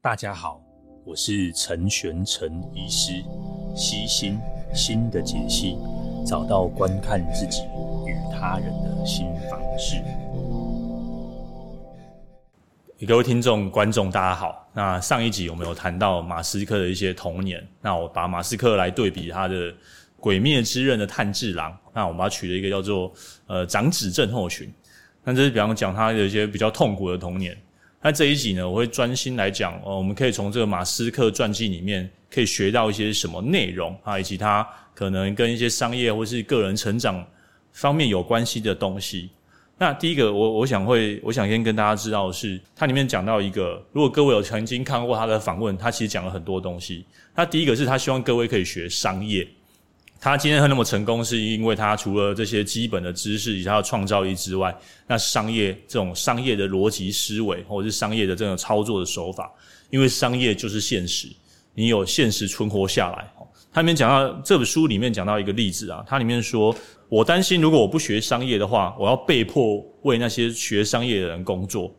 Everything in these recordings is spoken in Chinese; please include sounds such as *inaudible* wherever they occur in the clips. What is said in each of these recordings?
大家好，我是陈玄陈医师，悉心心的解析，找到观看自己与他人的新方式。各位听众、观众，大家好。那上一集我们有谈到马斯克的一些童年，那我把马斯克来对比他的《鬼灭之刃》的炭治郎，那我们把它取了一个叫做呃长子症候群。那这是比方讲他有一些比较痛苦的童年。那这一集呢，我会专心来讲，呃，我们可以从这个马斯克传记里面可以学到一些什么内容啊，以及他可能跟一些商业或是个人成长方面有关系的东西。那第一个，我我想会，我想先跟大家知道的是，它里面讲到一个，如果各位有曾经看过他的访问，他其实讲了很多东西。那第一个是他希望各位可以学商业。他今天会那么成功，是因为他除了这些基本的知识以及他的创造力之外，那商业这种商业的逻辑思维，或者是商业的这种操作的手法，因为商业就是现实，你有现实存活下来。他里面讲到这本书里面讲到一个例子啊，他里面说，我担心如果我不学商业的话，我要被迫为那些学商业的人工作。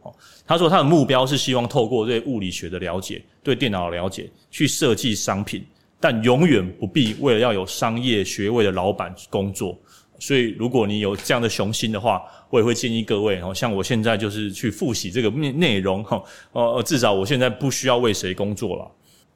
他说他的目标是希望透过对物理学的了解，对电脑的了解，去设计商品。但永远不必为了要有商业学位的老板工作，所以如果你有这样的雄心的话，我也会建议各位哦，像我现在就是去复习这个内内容哈，呃，至少我现在不需要为谁工作了。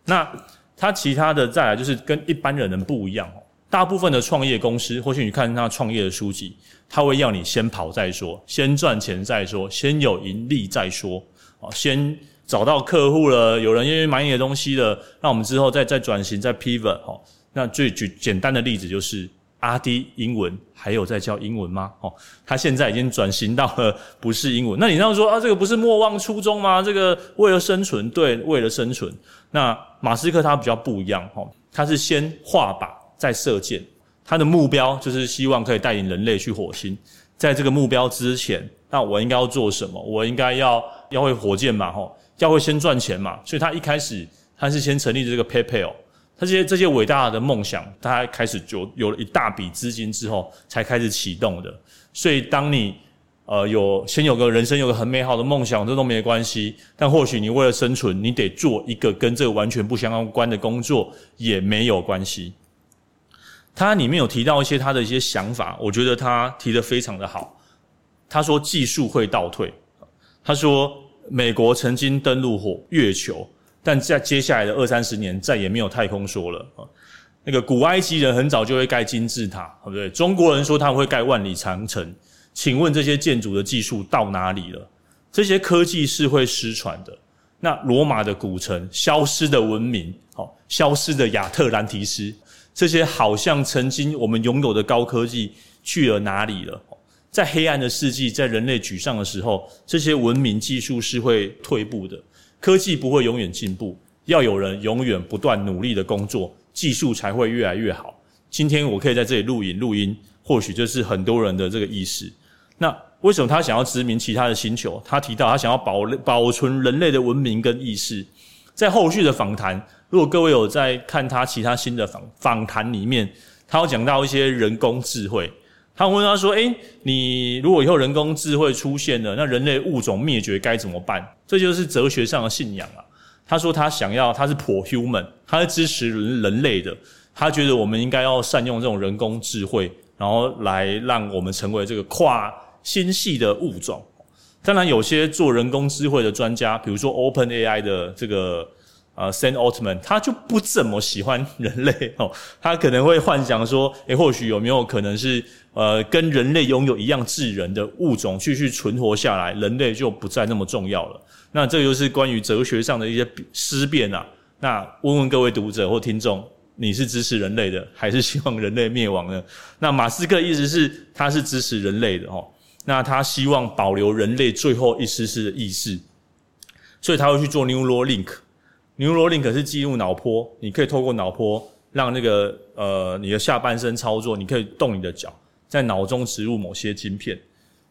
那他其他的再来就是跟一般人不一样，大部分的创业公司，或许你看他创业的书籍，他会要你先跑再说，先赚钱再说，先有盈利再说，啊，先。找到客户了，有人愿意买你的东西了，那我们之后再再转型再 pivot 齁。那最举简单的例子就是阿滴英文还有在教英文吗？哦，他现在已经转型到了不是英文。那你这样说啊，这个不是莫忘初衷吗？这个为了生存，对，为了生存。那马斯克他比较不一样哦，他是先画靶再射箭，他的目标就是希望可以带领人类去火星。在这个目标之前，那我应该要做什么？我应该要要会火箭嘛？齁。要会先赚钱嘛，所以他一开始他是先成立这个 PayPal，他这些这些伟大的梦想，他开始就有了一大笔资金之后才开始启动的。所以当你呃有先有个人生有个很美好的梦想，这都没关系。但或许你为了生存，你得做一个跟这个完全不相关的工作，也没有关系。他里面有提到一些他的一些想法，我觉得他提的非常的好。他说技术会倒退，他说。美国曾经登陆火月球，但在接下来的二三十年再也没有太空说了啊。那个古埃及人很早就会盖金字塔，对不对？中国人说他们会盖万里长城，请问这些建筑的技术到哪里了？这些科技是会失传的。那罗马的古城，消失的文明，好，消失的亚特兰提斯，这些好像曾经我们拥有的高科技去了哪里了？在黑暗的世纪，在人类沮丧的时候，这些文明技术是会退步的。科技不会永远进步，要有人永远不断努力的工作，技术才会越来越好。今天我可以在这里录影录音，或许就是很多人的这个意识。那为什么他想要殖民其他的星球？他提到他想要保保存人类的文明跟意识。在后续的访谈，如果各位有在看他其他新的访访谈里面，他有讲到一些人工智慧。他问他说：“诶，你如果以后人工智慧出现了，那人类物种灭绝该怎么办？”这就是哲学上的信仰啊。他说他想要，他是 pro human，他是支持人人类的。他觉得我们应该要善用这种人工智慧，然后来让我们成为这个跨星系的物种。当然，有些做人工智慧的专家，比如说 OpenAI 的这个。呃，Sam Altman 他就不怎么喜欢人类哦，他可能会幻想说，诶，或许有没有可能是呃，跟人类拥有一样智人的物种继续存活下来，人类就不再那么重要了。那这就是关于哲学上的一些思辨啊。那问问各位读者或听众，你是支持人类的，还是希望人类灭亡呢？那马斯克意思是，他是支持人类的哦。那他希望保留人类最后一丝丝的意识，所以他会去做 Neuralink。Neuralink 是记录脑波，你可以透过脑波让那个呃你的下半身操作，你可以动你的脚，在脑中植入某些晶片。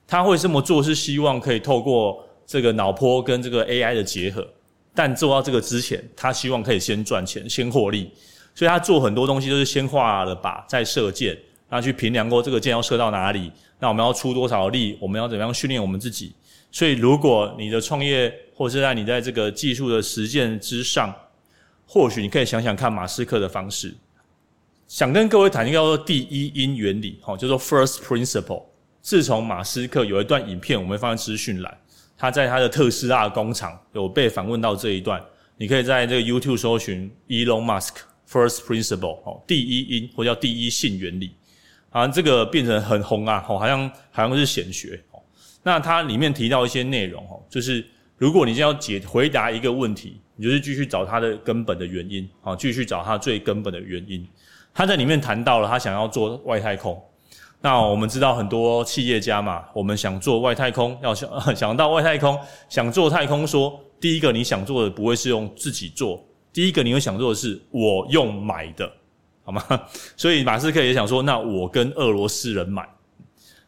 他会这么做是希望可以透过这个脑波跟这个 AI 的结合，但做到这个之前，他希望可以先赚钱，先获利。所以他做很多东西都是先画了靶，再射箭，然后去评量过这个箭要射到哪里，那我们要出多少力，我们要怎么样训练我们自己。所以如果你的创业，或是在你在这个技术的实践之上，或许你可以想想看马斯克的方式。想跟各位谈一个叫做第一因原理，好，叫做 first principle。自从马斯克有一段影片，我们放在资讯栏，他在他的特斯拉工厂有被访问到这一段，你可以在这个 YouTube 搜寻 Elon Musk first principle，哦，第一因或叫第一性原理，啊，这个变成很红啊，哦好像好像是显学哦。那它里面提到一些内容，哦，就是如果你要解回答一个问题，你就是继续找它的根本的原因，好，继续找它最根本的原因。他在里面谈到了他想要做外太空。那我们知道很多企业家嘛，我们想做外太空，要想 *laughs* 想到外太空，想做太空说，第一个你想做的不会是用自己做，第一个你会想做的是我用买的，好吗？*laughs* 所以马斯克也想说，那我跟俄罗斯人买。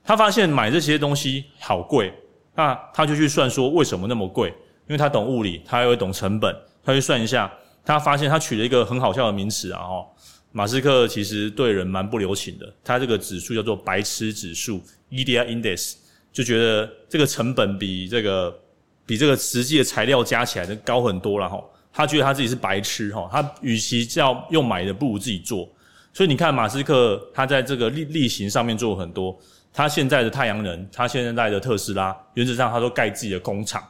他发现买这些东西好贵，那他就去算说为什么那么贵？因为他懂物理，他也会懂成本，他去算一下，他发现他取了一个很好笑的名词啊，哦。马斯克其实对人蛮不留情的，他这个指数叫做“白痴指数 ”（Idiot Index），就觉得这个成本比这个比这个实际的材料加起来的高很多了哈。他觉得他自己是白痴哈，他与其叫用买的，不如自己做。所以你看，马斯克他在这个例例行上面做很多，他现在的太阳能，他现在的特斯拉，原则上他都盖自己的工厂，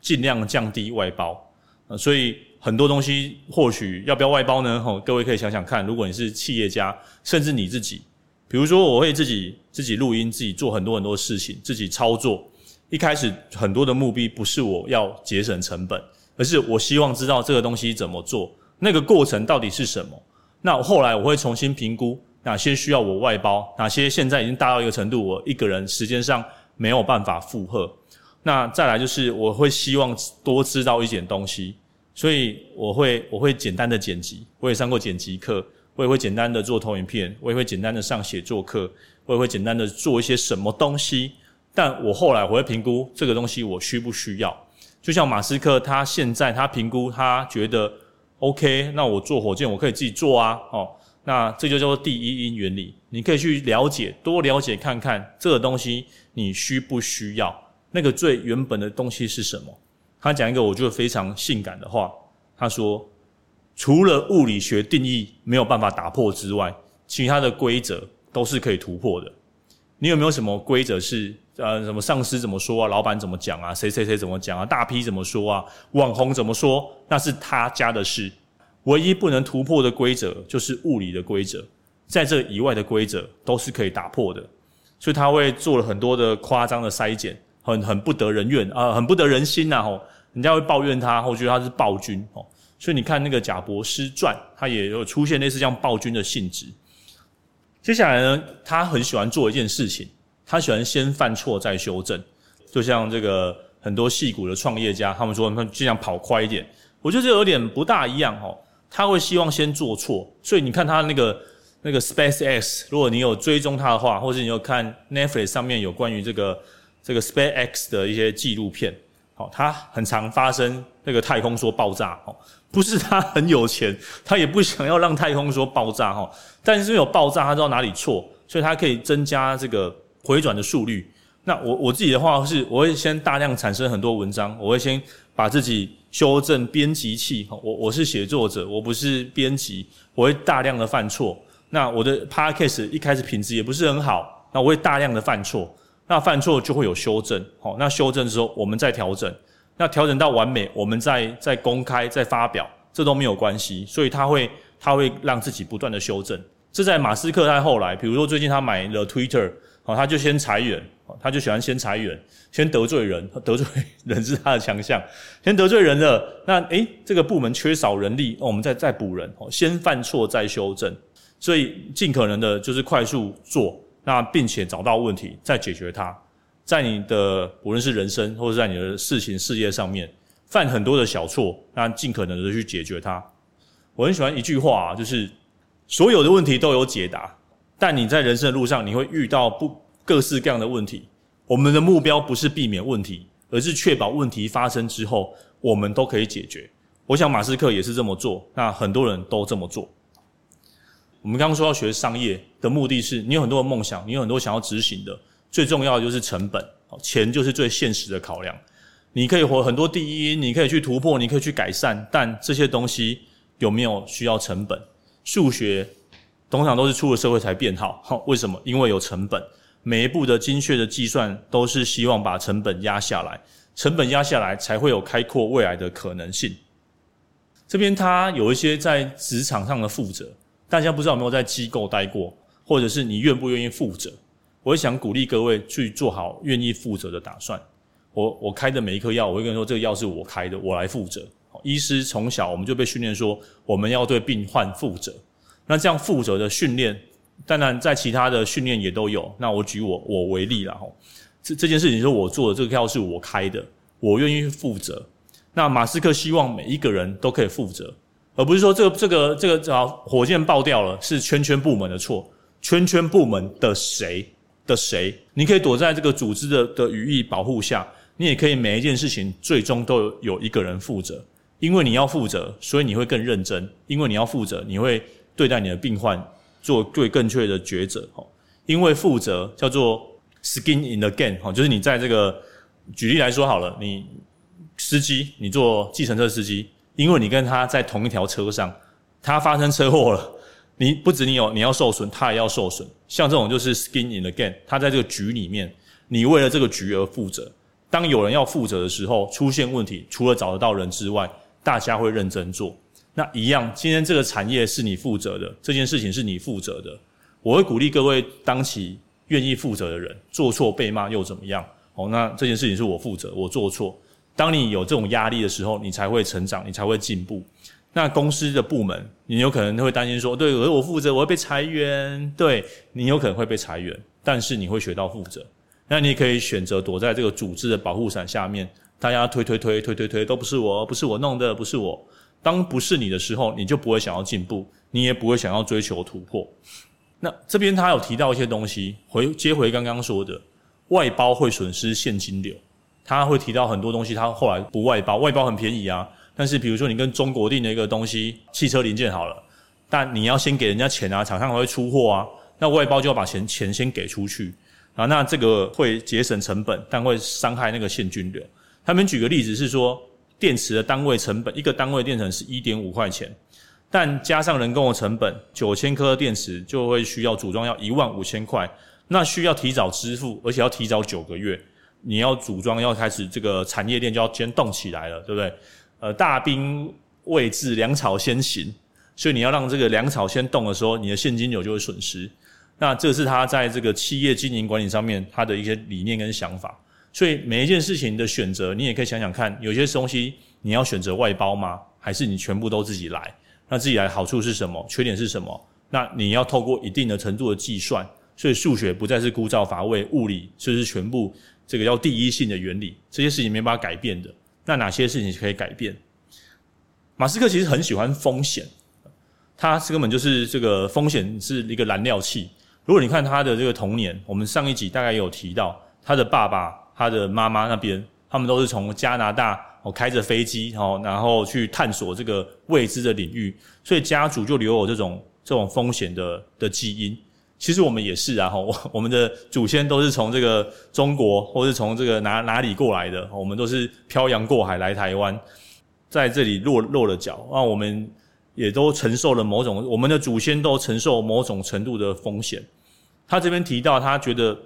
尽量降低外包。呃所以。很多东西或许要不要外包呢？吼，各位可以想想看，如果你是企业家，甚至你自己，比如说我会自己自己录音，自己做很多很多事情，自己操作。一开始很多的目的不是我要节省成本，而是我希望知道这个东西怎么做，那个过程到底是什么。那后来我会重新评估哪些需要我外包，哪些现在已经大到一个程度，我一个人时间上没有办法负荷。那再来就是我会希望多知道一点东西。所以我会我会简单的剪辑，我也上过剪辑课，我也会简单的做投影片，我也会简单的上写作课，我也会简单的做一些什么东西。但我后来我会评估这个东西我需不需要。就像马斯克，他现在他评估他觉得 OK，那我做火箭我可以自己做啊，哦，那这就叫做第一因原理。你可以去了解，多了解看看这个东西你需不需要，那个最原本的东西是什么。他讲一个我觉得非常性感的话，他说：“除了物理学定义没有办法打破之外，其他的规则都是可以突破的。你有没有什么规则是呃，什么上司怎么说啊，老板怎么讲啊，谁谁谁怎么讲啊，大批怎么说啊，网红怎么说？那是他家的事。唯一不能突破的规则就是物理的规则，在这以外的规则都是可以打破的。所以他会做了很多的夸张的筛检，很很不得人愿啊，很不得人心呐，吼。”人家会抱怨他，或觉得他是暴君哦，所以你看那个贾伯斯传，他也有出现类似这样暴君的性质。接下来呢，他很喜欢做一件事情，他喜欢先犯错再修正，就像这个很多矽谷的创业家，他们说他们尽量跑快一点。我觉得这有点不大一样哦，他会希望先做错，所以你看他那个那个 SpaceX，如果你有追踪他的话，或者你有看 Netflix 上面有关于这个这个 SpaceX 的一些纪录片。好，他很常发生那个太空梭爆炸，哦，不是他很有钱，他也不想要让太空梭爆炸，哈，但是有爆炸，他知道哪里错，所以他可以增加这个回转的速率。那我我自己的话是，我会先大量产生很多文章，我会先把自己修正编辑器，我我是写作者，我不是编辑，我会大量的犯错。那我的 podcast 一开始品质也不是很好，那我会大量的犯错。那犯错就会有修正，好，那修正之后我们再调整，那调整到完美，我们再再公开再发表，这都没有关系。所以他会他会让自己不断的修正。这在马斯克在后来，比如说最近他买了 Twitter，好，他就先裁员，他就喜欢先裁员，先得罪人，得罪人是他的强项，先得罪人了，那诶，这个部门缺少人力，我们再再补人，先犯错再修正，所以尽可能的就是快速做。那并且找到问题，再解决它，在你的无论是人生或者在你的事情事业上面犯很多的小错，那尽可能的去解决它。我很喜欢一句话啊，就是所有的问题都有解答，但你在人生的路上你会遇到不各式各样的问题。我们的目标不是避免问题，而是确保问题发生之后我们都可以解决。我想马斯克也是这么做，那很多人都这么做。我们刚刚说要学商业的目的是，你有很多的梦想，你有很多想要执行的，最重要的就是成本，钱就是最现实的考量。你可以活很多第一，你可以去突破，你可以去改善，但这些东西有没有需要成本？数学通常都是出了社会才变好，为什么？因为有成本。每一步的精确的计算都是希望把成本压下来，成本压下来才会有开阔未来的可能性。这边他有一些在职场上的负责，大家不知道有没有在机构待过，或者是你愿不愿意负责？我也想鼓励各位去做好愿意负责的打算。我我开的每一颗药，我会跟你说，这个药是我开的，我来负责。医师从小我们就被训练说，我们要对病患负责。那这样负责的训练，当然在其他的训练也都有。那我举我我为例了哈，这这件事情是我做的，这个票是我开的，我愿意负责。那马斯克希望每一个人都可以负责，而不是说这个这个这个啊火箭爆掉了是圈圈部门的错，圈圈部门的谁的谁，你可以躲在这个组织的的羽翼保护下。你也可以每一件事情最终都有一个人负责，因为你要负责，所以你会更认真；因为你要负责，你会对待你的病患做最更确的抉择。哈，因为负责叫做 skin in the game。哈，就是你在这个举例来说好了，你司机，你做计程车司机，因为你跟他在同一条车上，他发生车祸了，你不止你有你要受损，他也要受损。像这种就是 skin in the game，他在这个局里面，你为了这个局而负责。当有人要负责的时候，出现问题，除了找得到人之外，大家会认真做。那一样，今天这个产业是你负责的，这件事情是你负责的。我会鼓励各位当起愿意负责的人，做错被骂又怎么样？哦，那这件事情是我负责，我做错。当你有这种压力的时候，你才会成长，你才会进步。那公司的部门，你有可能会担心说，对，我负责，我会被裁员。对，你有可能会被裁员，但是你会学到负责。那你可以选择躲在这个组织的保护伞下面，大家推推推推推推，都不是我，不是我弄的，不是我。当不是你的时候，你就不会想要进步，你也不会想要追求突破。那这边他有提到一些东西，回接回刚刚说的，外包会损失现金流。他会提到很多东西，他后来不外包，外包很便宜啊。但是比如说你跟中国订的一个东西，汽车零件好了，但你要先给人家钱啊，厂商还会出货啊，那外包就要把钱钱先给出去。啊，那这个会节省成本，但会伤害那个现金流。他们举个例子是说，电池的单位成本，一个单位电池是一点五块钱，但加上人工的成本，九千颗电池就会需要组装要一万五千块，那需要提早支付，而且要提早九个月。你要组装，要开始这个产业链就要先动起来了，对不对？呃，大兵未至，粮草先行，所以你要让这个粮草先动的时候，你的现金流就会损失。那这是他在这个企业经营管理上面他的一些理念跟想法，所以每一件事情的选择，你也可以想想看，有些东西你要选择外包吗？还是你全部都自己来？那自己来好处是什么？缺点是什么？那你要透过一定的程度的计算，所以数学不再是枯燥乏味，物理就是全部这个叫第一性的原理，这些事情没办法改变的。那哪些事情可以改变？马斯克其实很喜欢风险，他是根本就是这个风险是一个燃料器。如果你看他的这个童年，我们上一集大概有提到，他的爸爸、他的妈妈那边，他们都是从加拿大哦开着飞机哦，然后去探索这个未知的领域，所以家族就留有这种这种风险的的基因。其实我们也是啊，我 *laughs* 我们的祖先都是从这个中国，或是从这个哪哪里过来的，我们都是漂洋过海来台湾，在这里落落了脚，那我们也都承受了某种，我们的祖先都承受某种程度的风险。他这边提到，他觉得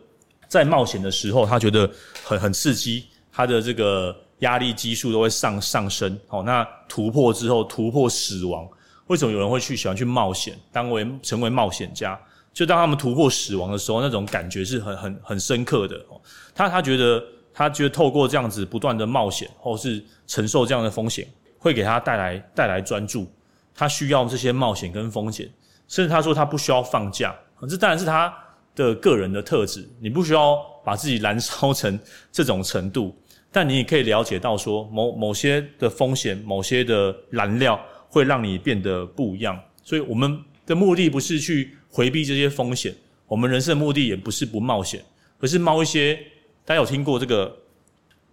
在冒险的时候，他觉得很很刺激，他的这个压力激素都会上上升。好，那突破之后，突破死亡，为什么有人会去喜欢去冒险，当为成为冒险家？就当他们突破死亡的时候，那种感觉是很很很深刻的。他他觉得，他觉得透过这样子不断的冒险，或是承受这样的风险，会给他带来带来专注。他需要这些冒险跟风险，甚至他说他不需要放假。这当然是他。的个人的特质，你不需要把自己燃烧成这种程度，但你也可以了解到说，某某些的风险，某些的燃料会让你变得不一样。所以我们的目的不是去回避这些风险，我们人生的目的也不是不冒险，而是冒一些。大家有听过这个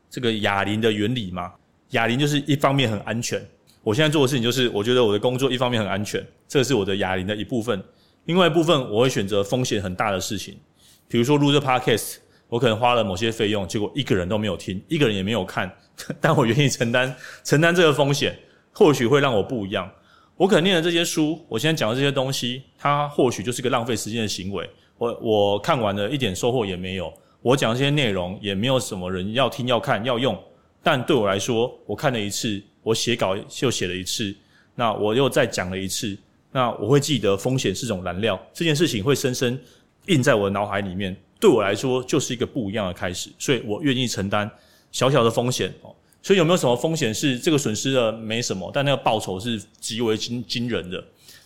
这个哑铃的原理吗？哑铃就是一方面很安全，我现在做的事情就是，我觉得我的工作一方面很安全，这是我的哑铃的一部分。另外一部分，我会选择风险很大的事情，比如说录这 podcast，我可能花了某些费用，结果一个人都没有听，一个人也没有看，*laughs* 但我愿意承担承担这个风险，或许会让我不一样。我可能念的这些书，我现在讲的这些东西，它或许就是个浪费时间的行为。我我看完了一点收获也没有，我讲这些内容也没有什么人要听、要看、要用。但对我来说，我看了一次，我写稿又写了一次，那我又再讲了一次，那我会记得风险是种燃料，这件事情会深深印在我的脑海里面。对我来说，就是一个不一样的开始，所以我愿意承担小小的风险哦。所以有没有什么风险是这个损失的没什么，但那个报酬是极为惊惊人的？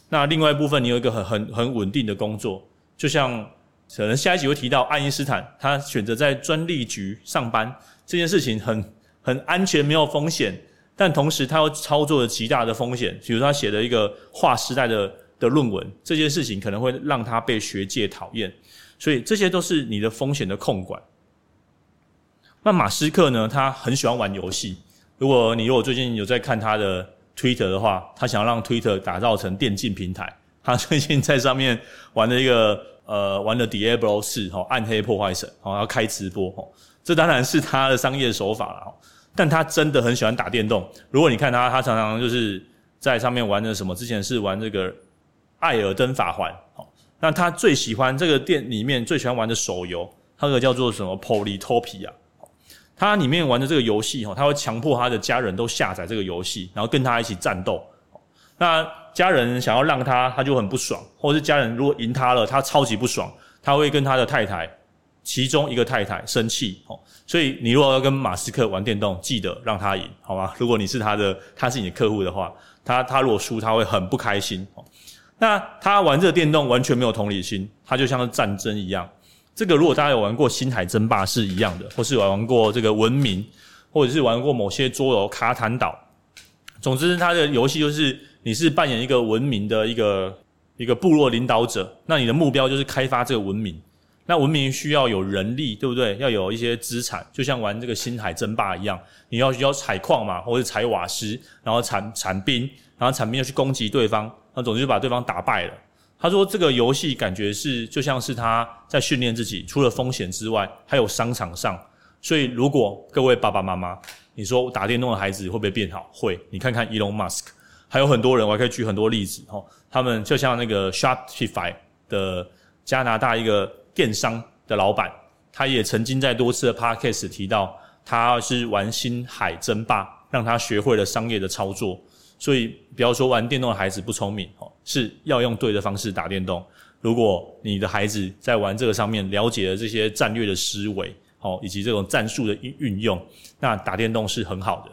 那另外一部分，你有一个很很很稳定的工作，就像可能下一集会提到爱因斯坦，他选择在专利局上班这件事情很。很安全，没有风险，但同时他又操作了极大的风险。比如他写了一个划时代的的论文，这件事情可能会让他被学界讨厌，所以这些都是你的风险的控管。那马斯克呢？他很喜欢玩游戏。如果你如果最近有在看他的 Twitter 的话，他想要让 Twitter 打造成电竞平台，他最近在上面玩了一个呃玩了 Diablo 四哦，暗黑破坏神哦，要开直播哦，这当然是他的商业手法了。但他真的很喜欢打电动。如果你看他，他常常就是在上面玩的什么？之前是玩这个《艾尔登法环》。好，那他最喜欢这个店里面最喜欢玩的手游，那个叫做什么？Polytopia。他里面玩的这个游戏，哈，他会强迫他的家人都下载这个游戏，然后跟他一起战斗。那家人想要让他，他就很不爽；或者是家人如果赢他了，他超级不爽，他会跟他的太太。其中一个太太生气哦，所以你如果要跟马斯克玩电动，记得让他赢，好吗？*laughs* 如果你是他的，他是你的客户的话，他他如果输，他会很不开心哦。那他玩这个电动完全没有同理心，他就像是战争一样。这个如果大家有玩过《星海争霸》是一样的，或是玩过这个《文明》，或者是玩过某些桌游《卡坦岛》，总之，他的游戏就是你是扮演一个文明的一个一个部落领导者，那你的目标就是开发这个文明。那文明需要有人力，对不对？要有一些资产，就像玩这个星海争霸一样，你要需要采矿嘛，或者采瓦斯，然后产产兵，然后产兵要去攻击对方，那总之就把对方打败了。他说这个游戏感觉是就像是他在训练自己，除了风险之外，还有商场上。所以如果各位爸爸妈妈，你说打电动的孩子会不会变好？会。你看看 Elon Musk，还有很多人，我还可以举很多例子哦。他们就像那个 Shopify 的加拿大一个。电商的老板，他也曾经在多次的 podcast 提到，他是玩星海争霸，让他学会了商业的操作。所以不要说玩电动的孩子不聪明哦，是要用对的方式打电动。如果你的孩子在玩这个上面了解了这些战略的思维，哦，以及这种战术的运用，那打电动是很好的。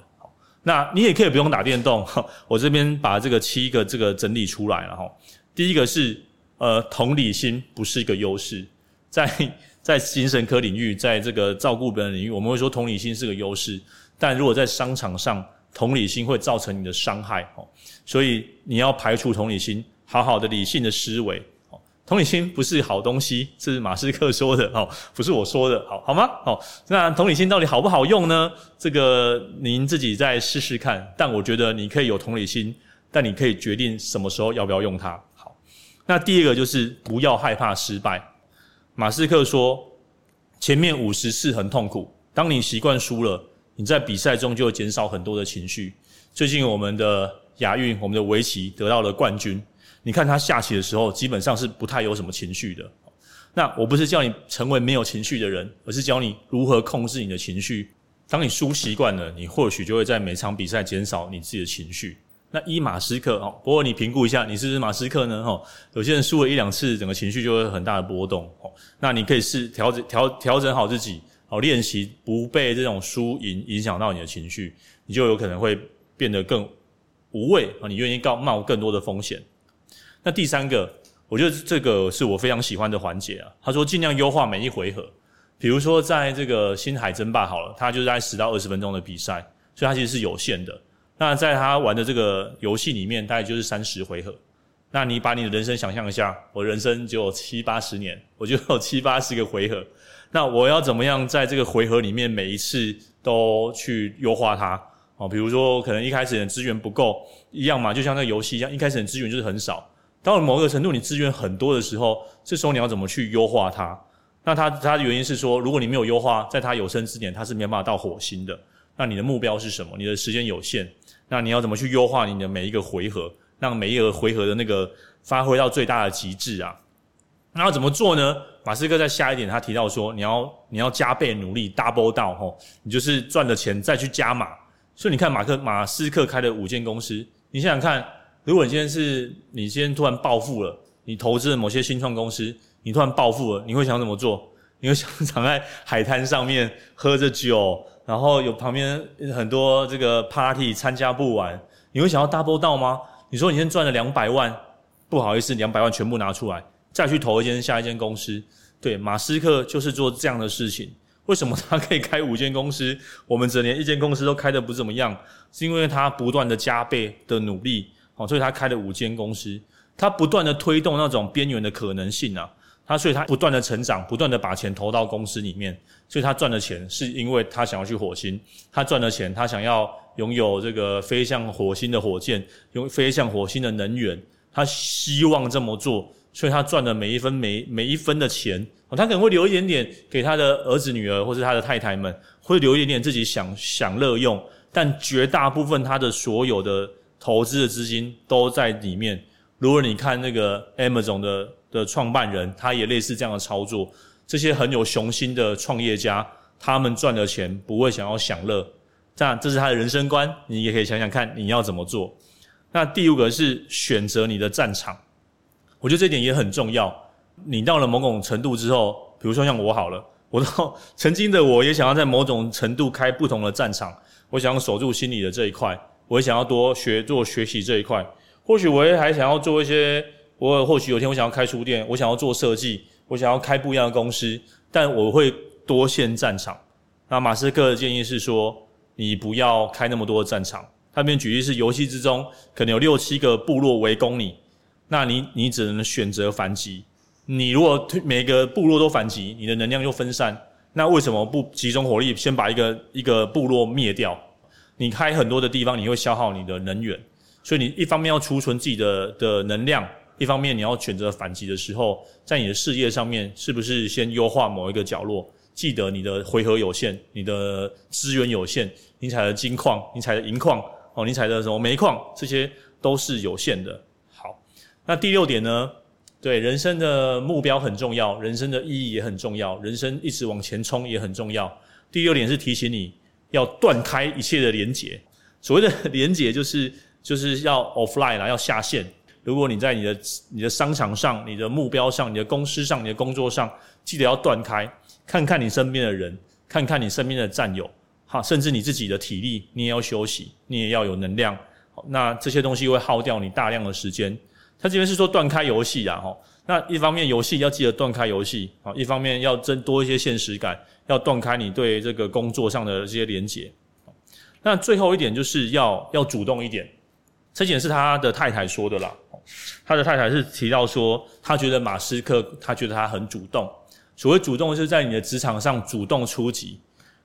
那你也可以不用打电动，*laughs* 我这边把这个七个这个整理出来了哈。第一个是呃，同理心不是一个优势。在 *laughs* 在精神科领域，在这个照顾别人领域，我们会说同理心是个优势。但如果在商场上，同理心会造成你的伤害哦。所以你要排除同理心，好好的理性的思维哦。同理心不是好东西，这是马斯克说的哦，不是我说的，好好吗？好，那同理心到底好不好用呢？这个您自己再试试看。但我觉得你可以有同理心，但你可以决定什么时候要不要用它。好，那第二个就是不要害怕失败。马斯克说：“前面五十次很痛苦，当你习惯输了，你在比赛中就会减少很多的情绪。最近我们的亚运，我们的围棋得到了冠军。你看他下棋的时候，基本上是不太有什么情绪的。那我不是叫你成为没有情绪的人，而是教你如何控制你的情绪。当你输习惯了，你或许就会在每场比赛减少你自己的情绪。”那一马斯克哦，不过你评估一下，你是不是马斯克呢？哈，有些人输了一两次，整个情绪就会很大的波动。哦，那你可以试调整调调整好自己，好练习不被这种输赢影响到你的情绪，你就有可能会变得更无畏啊！你愿意告冒更多的风险。那第三个，我觉得这个是我非常喜欢的环节啊。他说尽量优化每一回合，比如说在这个星海争霸好了，它就是在十到二十分钟的比赛，所以它其实是有限的。那在他玩的这个游戏里面，大概就是三十回合。那你把你的人生想象一下，我人生只有七八十年，我就有七八十个回合。那我要怎么样在这个回合里面每一次都去优化它？哦，比如说可能一开始的资源不够，一样嘛，就像那个游戏一样，一开始的资源就是很少。到了某个程度，你资源很多的时候，这时候你要怎么去优化它？那它它的原因是说，如果你没有优化，在他有生之年，他是没有办法到火星的。那你的目标是什么？你的时间有限，那你要怎么去优化你的每一个回合，让每一个回合的那个发挥到最大的极致啊？那要怎么做呢？马斯克在下一点他提到说，你要你要加倍努力，double down 吼，你就是赚的钱再去加码。所以你看马克马斯克开的五间公司，你想想看，如果你今天是你今天突然暴富了，你投资了某些新创公司。你突然暴富了，你会想怎么做？你会想 *laughs* 躺在海滩上面喝着酒，然后有旁边很多这个 party 参加不完，你会想要 double down 吗？你说你先赚了两百万，不好意思，两百万全部拿出来，再去投一间下一间公司。对，马斯克就是做这样的事情。为什么他可以开五间公司？我们整年一间公司都开得不怎么样，是因为他不断的加倍的努力，哦，所以他开了五间公司，他不断的推动那种边缘的可能性啊。他所以，他不断的成长，不断的把钱投到公司里面，所以他赚的钱是因为他想要去火星，他赚的钱，他想要拥有这个飞向火星的火箭，用飞向火星的能源，他希望这么做，所以他赚的每一分每每一分的钱，他可能会留一点点给他的儿子女儿或是他的太太们，会留一点点自己享享乐用，但绝大部分他的所有的投资的资金都在里面。如果你看那个 Amazon 的。的创办人，他也类似这样的操作。这些很有雄心的创业家，他们赚的钱不会想要享乐，这样这是他的人生观。你也可以想想看，你要怎么做。那第五个是选择你的战场，我觉得这点也很重要。你到了某种程度之后，比如说像我好了，我到曾经的我也想要在某种程度开不同的战场，我想要守住心理的这一块，我也想要多学做学习这一块，或许我也还想要做一些。我或许有天我想要开书店，我想要做设计，我想要开不一样的公司，但我会多线战场。那马斯克的建议是说，你不要开那么多的战场。他这边举例是游戏之中可能有六七个部落围攻你，那你你只能选择反击。你如果每个部落都反击，你的能量又分散，那为什么不集中火力先把一个一个部落灭掉？你开很多的地方，你会消耗你的能源，所以你一方面要储存自己的的能量。一方面，你要选择反击的时候，在你的事业上面，是不是先优化某一个角落？记得你的回合有限，你的资源有限，你采的金矿，你采的银矿，哦，你采的什么煤矿，这些都是有限的。好，那第六点呢？对，人生的目标很重要，人生的意义也很重要，人生一直往前冲也很重要。第六点是提醒你要断开一切的连结。所谓的连结，就是就是要 offline 啦，要下线。如果你在你的你的商场上、你的目标上、你的公司上、你的工作上，记得要断开，看看你身边的人，看看你身边的战友，哈，甚至你自己的体力，你也要休息，你也要有能量。那这些东西会耗掉你大量的时间。他这边是说断开游戏啊，哈，那一方面游戏要记得断开游戏，啊，一方面要增多一些现实感，要断开你对这个工作上的这些连结。那最后一点就是要要主动一点。这点是他的太太说的啦。他的太太是提到说，他觉得马斯克，他觉得他很主动。所谓主动，是在你的职场上主动出击。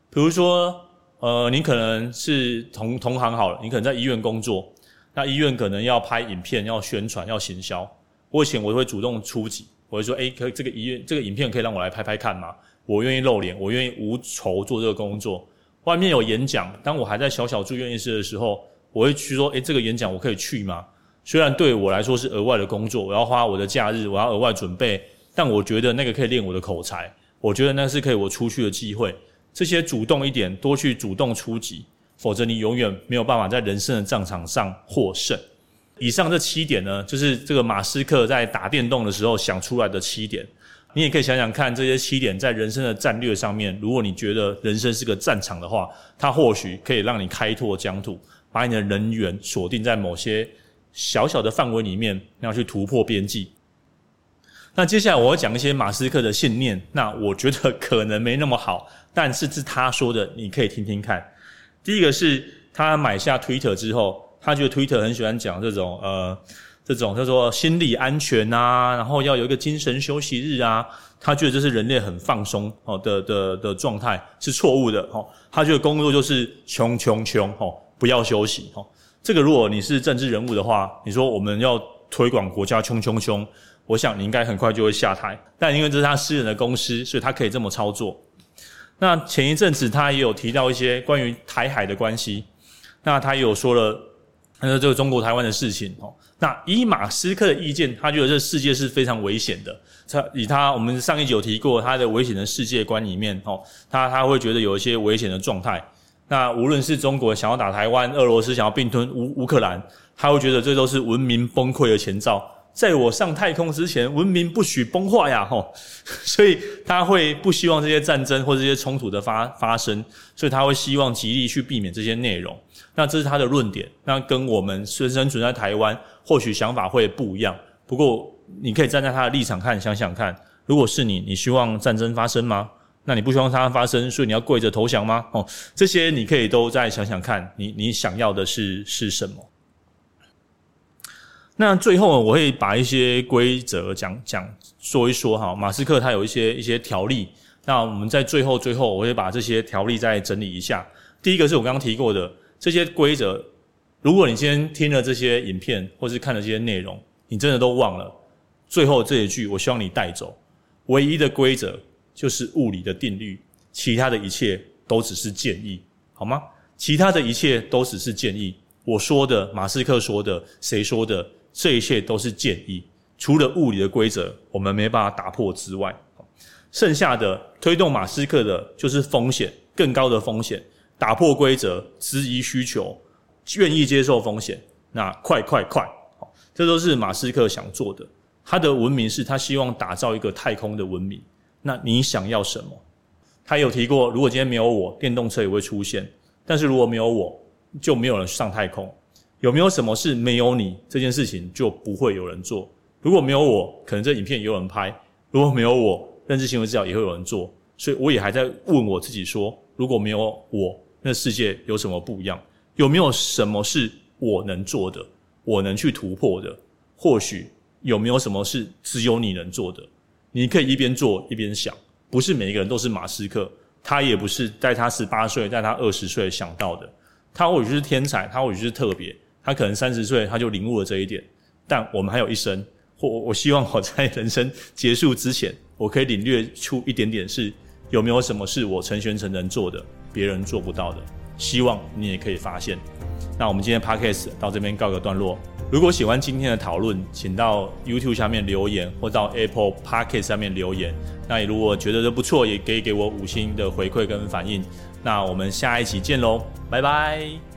比如说，呃，你可能是同同行好了，你可能在医院工作，那医院可能要拍影片、要宣传、要行销。我以前我会主动出击，我会说，诶，可这个医院这个影片可以让我来拍拍看吗？我愿意露脸，我愿意无酬做这个工作。外面有演讲，当我还在小小住院医师的时候。我会去说，诶，这个演讲我可以去吗？虽然对我来说是额外的工作，我要花我的假日，我要额外准备，但我觉得那个可以练我的口才，我觉得那是可以我出去的机会。这些主动一点，多去主动出击，否则你永远没有办法在人生的战场上获胜。以上这七点呢，就是这个马斯克在打电动的时候想出来的七点。你也可以想想看，这些七点在人生的战略上面，如果你觉得人生是个战场的话，它或许可以让你开拓疆土。把你的人员锁定在某些小小的范围里面，要去突破边际。那接下来我要讲一些马斯克的信念，那我觉得可能没那么好，但是是他说的，你可以听听看。第一个是他买下 Twitter 之后，他觉得 Twitter 很喜欢讲这种呃这种叫做心理安全啊，然后要有一个精神休息日啊，他觉得这是人类很放松哦的的的状态是错误的哦，他觉得工作就是穷穷穷哦。不要休息哦，这个如果你是政治人物的话，你说我们要推广国家，穷穷穷！我想你应该很快就会下台。但因为这是他私人的公司，所以他可以这么操作。那前一阵子他也有提到一些关于台海的关系，那他也有说了，他说这个中国台湾的事情哦。那以马斯克的意见，他觉得这世界是非常危险的。他以他我们上一集有提过他的危险的世界观里面哦，他他会觉得有一些危险的状态。那无论是中国想要打台湾，俄罗斯想要并吞乌乌克兰，他会觉得这都是文明崩溃的前兆。在我上太空之前，文明不许崩坏呀！吼，*laughs* 所以他会不希望这些战争或这些冲突的发发生，所以他会希望极力去避免这些内容。那这是他的论点。那跟我们生生存在台湾，或许想法会不一样。不过，你可以站在他的立场看，想想看，如果是你，你希望战争发生吗？那你不希望它发生，所以你要跪着投降吗？哦，这些你可以都再想想看，你你想要的是是什么？那最后我会把一些规则讲讲说一说哈。马斯克他有一些一些条例，那我们在最后最后我会把这些条例再整理一下。第一个是我刚刚提过的这些规则，如果你今天听了这些影片或是看了这些内容，你真的都忘了，最后这一句我希望你带走，唯一的规则就是物理的定律，其他的一切都只是建议，好吗？其他的一切都只是建议。我说的，马斯克说的，谁说的？这一切都是建议，除了物理的规则我们没办法打破之外，剩下的推动马斯克的就是风险，更高的风险，打破规则，质疑需求，愿意接受风险，那快快快，这都是马斯克想做的。他的文明是他希望打造一个太空的文明，那你想要什么？他有提过，如果今天没有我，电动车也会出现，但是如果没有我，就没有人上太空。有没有什么事没有你这件事情就不会有人做？如果没有我，可能这影片也有人拍；如果没有我，认知行为治疗也会有人做。所以我也还在问我自己说：如果没有我，那世界有什么不一样？有没有什么是我能做的？我能去突破的？或许有没有什么是只有你能做的？你可以一边做一边想，不是每一个人都是马斯克，他也不是在他十八岁、在他二十岁想到的。他或许是天才，他或许是特别。他可能三十岁他就领悟了这一点，但我们还有一生，或我希望我在人生结束之前，我可以领略出一点点是有没有什么是我陈玄成能做的，别人做不到的。希望你也可以发现。那我们今天 Podcast 到这边告个段落。如果喜欢今天的讨论，请到 YouTube 下面留言，或到 Apple Podcast 上面留言。那你如果觉得都不错，也可以给我五星的回馈跟反应。那我们下一期见喽，拜拜。